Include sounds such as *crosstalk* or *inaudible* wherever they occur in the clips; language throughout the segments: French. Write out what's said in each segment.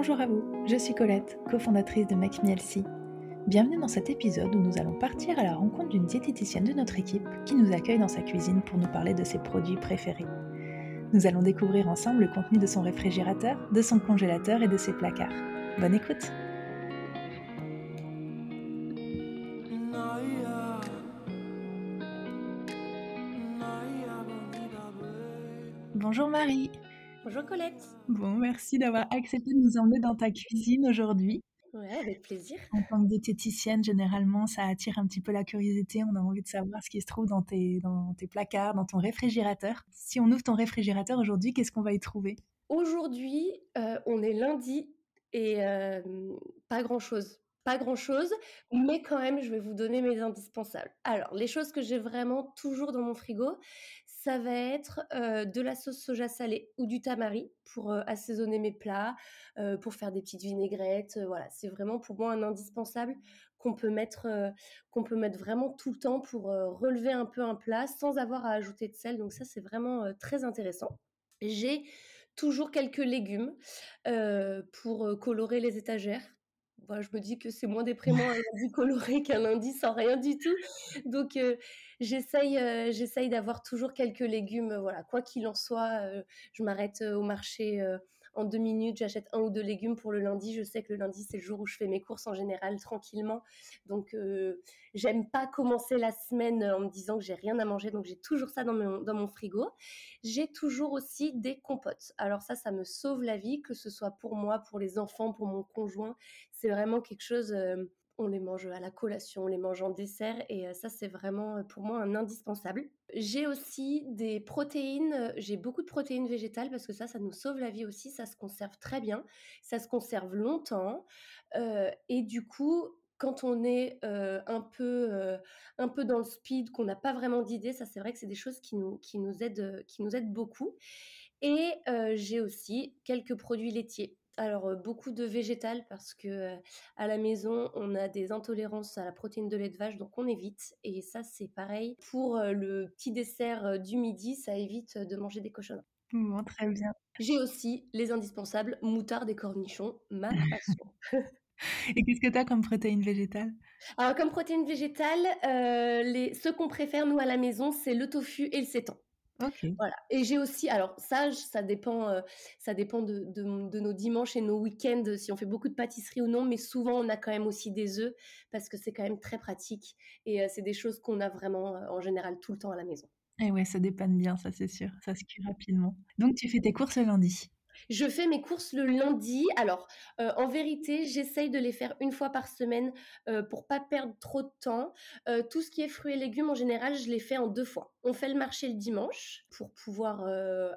Bonjour à vous, je suis Colette, cofondatrice de Make Bienvenue dans cet épisode où nous allons partir à la rencontre d'une diététicienne de notre équipe qui nous accueille dans sa cuisine pour nous parler de ses produits préférés. Nous allons découvrir ensemble le contenu de son réfrigérateur, de son congélateur et de ses placards. Bonne écoute Bonjour Marie Bonjour Colette. Bon, merci d'avoir accepté de nous emmener dans ta cuisine aujourd'hui. Ouais, avec plaisir. En tant que diététicienne, généralement, ça attire un petit peu la curiosité. On a envie de savoir ce qui se trouve dans tes, dans tes placards, dans ton réfrigérateur. Si on ouvre ton réfrigérateur aujourd'hui, qu'est-ce qu'on va y trouver? Aujourd'hui, euh, on est lundi et euh, pas grand-chose. Pas grand-chose, mais quand même, je vais vous donner mes indispensables. Alors, les choses que j'ai vraiment toujours dans mon frigo, ça va être de la sauce soja salée ou du tamari pour assaisonner mes plats, pour faire des petites vinaigrettes. voilà, c'est vraiment pour moi un indispensable qu'on peut mettre qu'on peut mettre vraiment tout le temps pour relever un peu un plat sans avoir à ajouter de sel. Donc ça, c'est vraiment très intéressant. J'ai toujours quelques légumes pour colorer les étagères bah, je me dis que c'est moins *laughs* déprimant un lundi coloré qu'un lundi sans rien du tout. Donc, j'essaye, j'essaye d'avoir toujours quelques légumes. Voilà, quoi qu'il en soit, je m'arrête au marché en deux minutes, j'achète un ou deux légumes pour le lundi. Je sais que le lundi, c'est le jour où je fais mes courses en général tranquillement. Donc, euh, j'aime pas commencer la semaine en me disant que j'ai rien à manger. Donc, j'ai toujours ça dans mon, dans mon frigo. J'ai toujours aussi des compotes. Alors, ça, ça me sauve la vie, que ce soit pour moi, pour les enfants, pour mon conjoint. C'est vraiment quelque chose. Euh, on les mange à la collation, on les mange en dessert et ça c'est vraiment pour moi un indispensable. J'ai aussi des protéines, j'ai beaucoup de protéines végétales parce que ça, ça nous sauve la vie aussi, ça se conserve très bien, ça se conserve longtemps et du coup, quand on est un peu un peu dans le speed, qu'on n'a pas vraiment d'idées, ça c'est vrai que c'est des choses qui nous qui nous aident qui nous aident beaucoup. Et j'ai aussi quelques produits laitiers alors, beaucoup de végétal parce que à la maison, on a des intolérances à la protéine de lait de vache, donc on évite. Et ça, c'est pareil. Pour le petit dessert du midi, ça évite de manger des cochonneries. Bon, très bien. J'ai aussi les indispensables moutarde et cornichons, ma passion. *laughs* et qu'est-ce que tu as comme protéine végétale? Alors, comme protéine végétale, les, ce qu'on préfère, nous, à la maison, c'est le tofu et le sétan. Voilà. Et j'ai aussi, alors ça, ça dépend, euh, ça dépend de, de, nos dimanches et nos week-ends, si on fait beaucoup de pâtisserie ou non, mais souvent on a quand même aussi des œufs parce que c'est quand même très pratique et euh, c'est des choses qu'on a vraiment euh, en général tout le temps à la maison. Et ouais, ça dépanne bien, ça c'est sûr, ça se cuit rapidement. Donc tu fais tes courses le lundi? Je fais mes courses le lundi. Alors, euh, en vérité, j'essaye de les faire une fois par semaine euh, pour pas perdre trop de temps. Euh, tout ce qui est fruits et légumes, en général, je les fais en deux fois. On fait le marché le dimanche pour pouvoir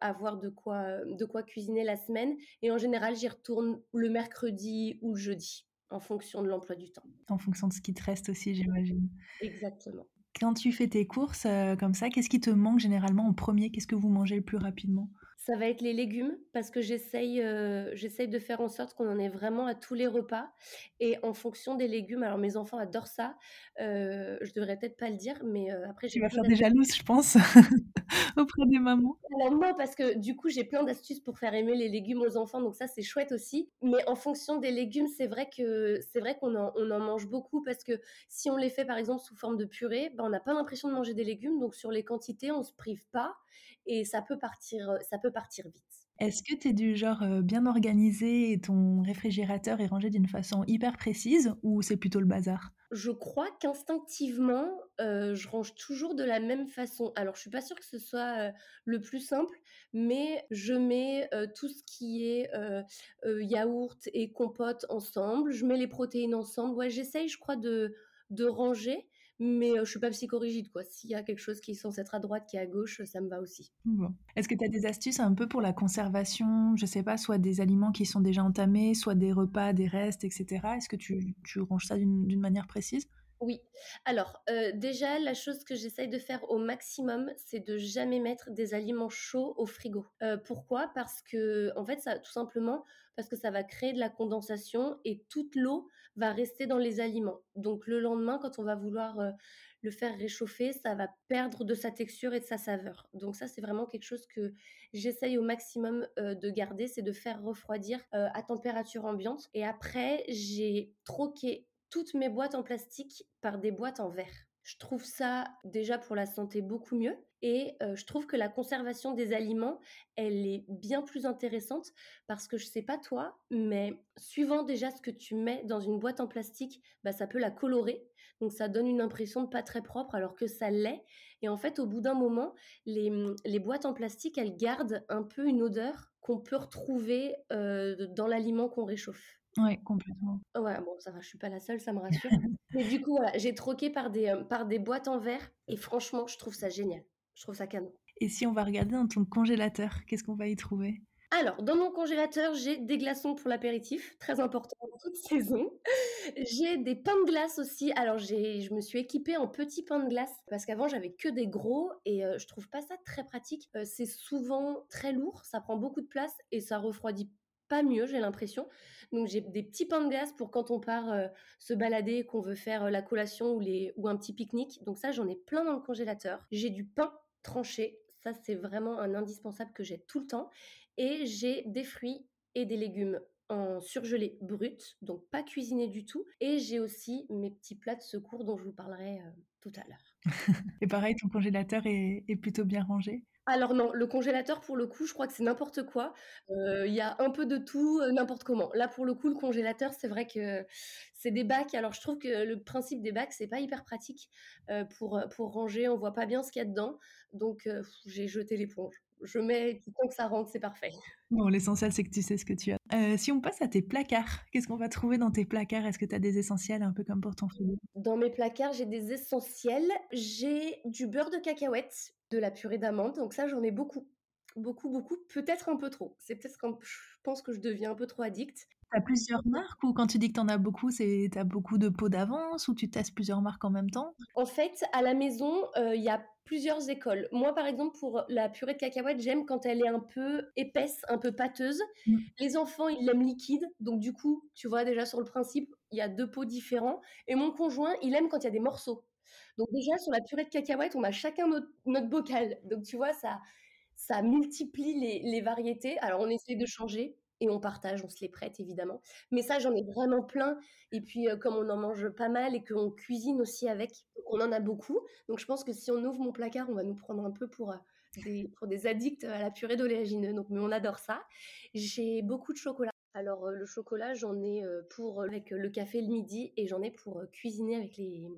avoir de quoi, de quoi cuisiner la semaine. Et en général, j'y retourne le mercredi ou le jeudi en fonction de l'emploi du temps. En fonction de ce qui te reste aussi, j'imagine. Exactement. Quand tu fais tes courses comme ça, qu'est-ce qui te manque généralement en premier? Qu'est-ce que vous mangez le plus rapidement? Ça va être les légumes parce que j'essaye, euh, j'essaye de faire en sorte qu'on en ait vraiment à tous les repas. Et en fonction des légumes, alors mes enfants adorent ça. Euh, je devrais peut-être pas le dire, mais euh, après j'ai. Tu vas faire des jalouses, je pense, *laughs* auprès des mamans. Alors non, parce que du coup j'ai plein d'astuces pour faire aimer les légumes aux enfants, donc ça c'est chouette aussi. Mais en fonction des légumes, c'est vrai que c'est vrai qu'on en, on en mange beaucoup parce que si on les fait par exemple sous forme de purée, ben, on n'a pas l'impression de manger des légumes, donc sur les quantités on se prive pas et ça peut partir, ça peut partir vite. Est-ce que tu es du genre bien organisé et ton réfrigérateur est rangé d'une façon hyper précise ou c'est plutôt le bazar? Je crois qu'instinctivement, je range toujours de la même façon. Alors, je suis pas sûre que ce soit le plus simple, mais je mets tout ce qui est yaourt et compote ensemble. Je mets les protéines ensemble. Ouais, j'essaye, je crois, de, de ranger mais je suis pas psychorigide quoi. S'il y a quelque chose qui est censé être à droite qui est à gauche, ça me va aussi. Est-ce que tu as des astuces un peu pour la conservation, je sais pas, soit des aliments qui sont déjà entamés, soit des repas, des restes, etc. Est-ce que tu, tu ranges ça d'une manière précise? Oui. Alors, heu, déjà, la chose que j'essaye de faire au maximum, c'est de jamais mettre des aliments chauds au frigo. Heu, pourquoi? Parce que, en fait, ça tout simplement parce que ça va créer de la condensation et toute l'eau va rester dans les aliments. Donc le lendemain, quand on va vouloir, heu, le faire réchauffer, ça va perdre de sa texture et de sa saveur. Donc ça, c'est vraiment quelque chose que j'essaye au maximum, de garder, c'est de faire refroidir, à température ambiante et après j'ai troqué toutes mes boîtes en plastique par des boîtes en verre. Je trouve ça déjà pour la santé beaucoup mieux et heu, je trouve que la conservation des aliments, elle est bien plus intéressante parce que je sais pas toi, mais suivant déjà ce que tu mets dans une boîte en plastique, bah, ça peut la colorer. Donc ça donne une impression de pas très propre alors que ça l'est et en fait, au bout d'un moment, les, les boîtes en plastique, elles gardent un peu une odeur qu'on peut retrouver, heu, dans l'aliment qu'on réchauffe. Ouais, complètement. Ouais, bon, ça va, je suis pas la seule, ça me rassure. Mais du coup, voilà, j'ai troqué par des, heu, par des boîtes en verre et franchement, je trouve ça génial. Je trouve ça canon. Et si on va regarder dans ton congélateur, qu'est-ce qu'on va y trouver? Alors, dans mon congélateur, j'ai des glaçons pour l'apéritif, très important en toute saison. J'ai des pains de glace aussi. Alors, j'ai je me suis équipée en petits pains de glace parce qu'avant, j'avais que des gros et heu, je trouve pas ça très pratique. Heu, c'est souvent très lourd, ça prend beaucoup de place et ça refroidit pas mieux, j'ai l'impression. Donc j'ai des petits pains de glace pour quand on part euh, se balader, qu'on veut faire euh, la collation ou, ou un petit pique-nique. Donc ça, j'en ai plein dans le congélateur. J'ai du pain tranché. Ça, c'est vraiment un indispensable que j'ai tout le temps. Et j'ai des fruits et des légumes en surgelé brut, donc pas cuisiné du tout. Et j'ai aussi mes petits plats de secours dont je vous parlerai euh, tout à l'heure. *laughs* et pareil, ton congélateur est, est plutôt bien rangé? Alors non, le congélateur pour le coup, je crois que c'est n'importe quoi. Il y a un peu de tout, n'importe comment. Là pour le coup, le congélateur, c'est vrai que c'est des bacs. Alors je trouve que le principe des bacs, c'est pas hyper pratique pour pour ranger. On voit pas bien ce qu'il y a dedans, donc j'ai jeté l'éponge. Je mets tout temps que ça rentre, c'est parfait. Bon, l'essentiel, c'est que tu sais ce que tu as. si on passe à tes placards, qu'est-ce qu'on va trouver dans tes placards? Est-ce que tu as des essentiels un peu comme pour ton frigo? Dans mes placards, j'ai des essentiels. J'ai du beurre de cacahuète de la purée d'amande. Donc ça, j'en ai beaucoup. Beaucoup, beaucoup. Peut-être un peu trop. C'est peut-être quand je pense que je deviens un peu trop addict. T'as plusieurs marques ou quand tu dis que t'en as beaucoup, c'est t'as beaucoup de pots d'avance ou tu testes plusieurs marques en même temps? En fait, à la maison, euh, il y a plusieurs écoles. Moi, par exemple, pour la purée de cacahuètes, j'aime quand elle est un peu épaisse, un peu pâteuse. Mm. Les enfants, ils l'aiment liquide. Donc, du coup, tu vois déjà sur le principe, il y a deux pots différents. Et mon conjoint, il aime quand il y a des morceaux. Donc déjà, sur la purée de cacahuètes, on a chacun notre, bocal. Donc tu vois, ça, ça multiplie les, variétés. Alors on essaie de changer et on partage, on se les prête évidemment. Mais ça, j'en ai vraiment plein. Et puis, euh, comme on en mange pas mal et qu'on cuisine aussi avec, on en a beaucoup. Donc, je pense que si on ouvre mon placard, on va nous prendre un peu pour, euh, des, pour des addicts à la purée d'oléagineux. Donc, mais on adore ça. J'ai beaucoup de chocolat. Alors le chocolat, j'en ai pour avec le café le midi et j'en ai pour cuisiner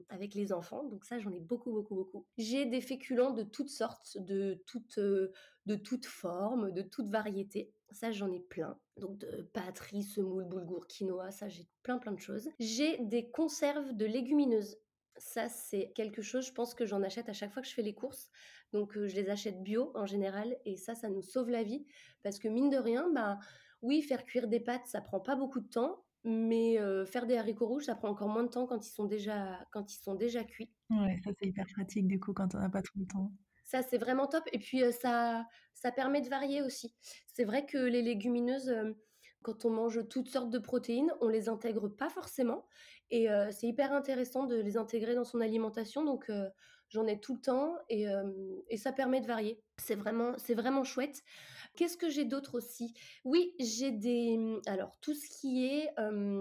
avec les enfants. Donc ça, j'en ai beaucoup beaucoup beaucoup. J'ai des féculents de toutes sortes, de toutes de toutes formes, de toutes variétés. Ça, j'en ai plein. Donc de pâtes, riz, semoule, boulgour, quinoa, ça j'ai plein plein de choses. J'ai des conserves de légumineuses. Ça, c'est quelque chose, je pense que j'en achète à chaque fois que je fais les courses. Donc, je les achète bio en général. Et ça, ça nous sauve la vie. Parce que mine de rien, bah, oui, faire cuire des pâtes, ça prend pas beaucoup de temps, mais faire des haricots rouges, ça prend encore moins de temps quand ils sont déjà, quand ils sont déjà cuits. Ouais, ça c'est hyper pratique du coup quand on n'a pas trop de temps. Ça c'est vraiment top et puis ça, ça permet de varier aussi. C'est vrai que les légumineuses, quand on mange toutes sortes de protéines, on les intègre pas forcément et c'est hyper intéressant de les intégrer dans son alimentation. Donc j'en ai tout le temps et, et ça permet de varier. C'est vraiment, c'est vraiment chouette. Qu'est-ce que j'ai d'autre aussi? Oui, j'ai des... Mmh, alors, tout ce qui est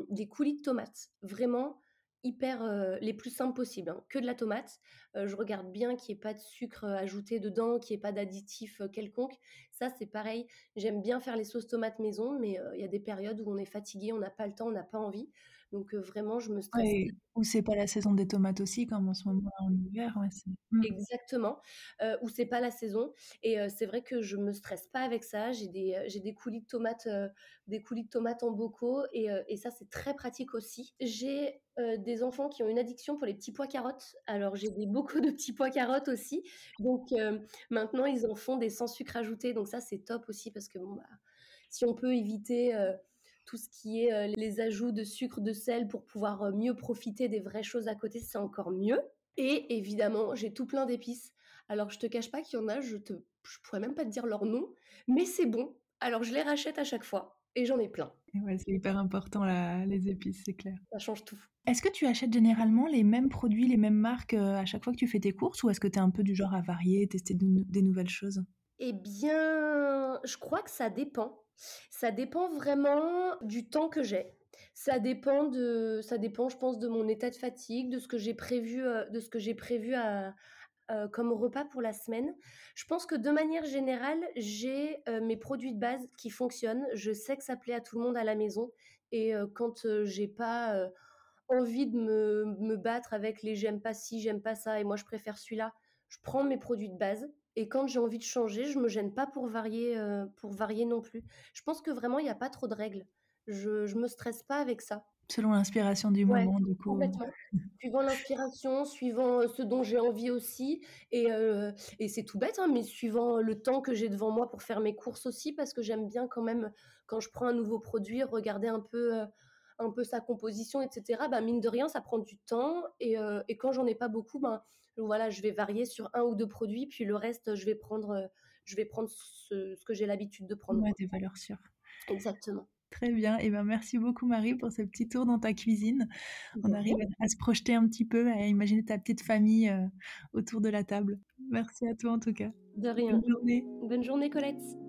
des coulis de tomates. Vraiment hyper les plus simples possibles. Hein. Que de la tomate. je regarde bien qu'il n'y ait pas de sucre ajouté dedans, qu'il n'y ait pas d'additif quelconque. Ça, c'est pareil. J'aime bien faire les sauces tomates maison, mais il y a des périodes où on est fatigué, on n'a pas le temps, on n'a pas envie. Donc vraiment, je me stresse. ou c'est pas la saison des tomates aussi, comme en ce moment en hiver. Mmh. Exactement. ou c'est pas la saison. Et c'est vrai que je me stresse pas avec ça. J'ai des, j'ai des coulis de tomates, des coulis de tomates en bocaux, et, et ça c'est très pratique aussi. J'ai des enfants qui ont une addiction pour les petits pois carottes. Alors j'ai des bocaux de petits pois carottes aussi. Donc maintenant ils en font des sans sucre ajouté. Donc ça c'est top aussi parce que bon bah si on peut éviter tout ce qui est les ajouts de sucre, de sel pour pouvoir mieux profiter des vraies choses à côté, c'est encore mieux. Et évidemment, j'ai tout plein d'épices. Alors, je te cache pas qu'il y en a, je te, je pourrais même pas te dire leur nom, mais c'est bon. Alors, je les rachète à chaque fois et j'en ai plein. Ouais, c'est hyper important les épices, c'est clair. Ça change tout. Est-ce que tu achètes généralement les mêmes produits, les mêmes marques à chaque fois que tu fais tes courses ou est-ce que tu es un peu du genre à varier, tester des nouvelles choses? Eh bien, je crois que ça dépend. Ça dépend vraiment du temps que j'ai. Ça dépend de, ça dépend, je pense, de mon état de fatigue, de ce que j'ai prévu, de ce que j'ai prévu à, comme repas pour la semaine. Je pense que de manière générale, j'ai mes produits de base qui fonctionnent. Je sais que ça plaît à tout le monde à la maison. Et quand j'ai pas envie de me, me, battre avec les j'aime pas ci, j'aime pas ça, et moi je préfère celui-là, je prends mes produits de base. Et quand j'ai envie de changer, je me gêne pas pour varier, pour varier non plus. Je pense que vraiment, il n'y a pas trop de règles. Je, je me stresse pas avec ça. Selon l'inspiration du moment, du coup. Complètement. suivant l'inspiration, suivant ce dont j'ai envie aussi. Et, et c'est tout bête, hein, mais suivant le temps que j'ai devant moi pour faire mes courses aussi, parce que j'aime bien quand même, quand je prends un nouveau produit, regarder un peu, un peu sa composition, etc. Bah, mine de rien, ça prend du temps. Et, et quand j'en ai pas beaucoup, ben, voilà, je vais varier sur un ou deux produits, puis le reste, je vais prendre, je vais prendre ce, ce que j'ai l'habitude de prendre. Ouais, des valeurs sûres. Exactement. Très bien. Et eh ben, merci beaucoup, Marie, pour ce petit tour dans ta cuisine. On arrive à, se projeter un petit peu, à imaginer ta petite famille euh, autour de la table. Merci à toi, en tout cas. De rien. Bonne journée. Bonne journée, Colette.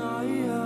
night.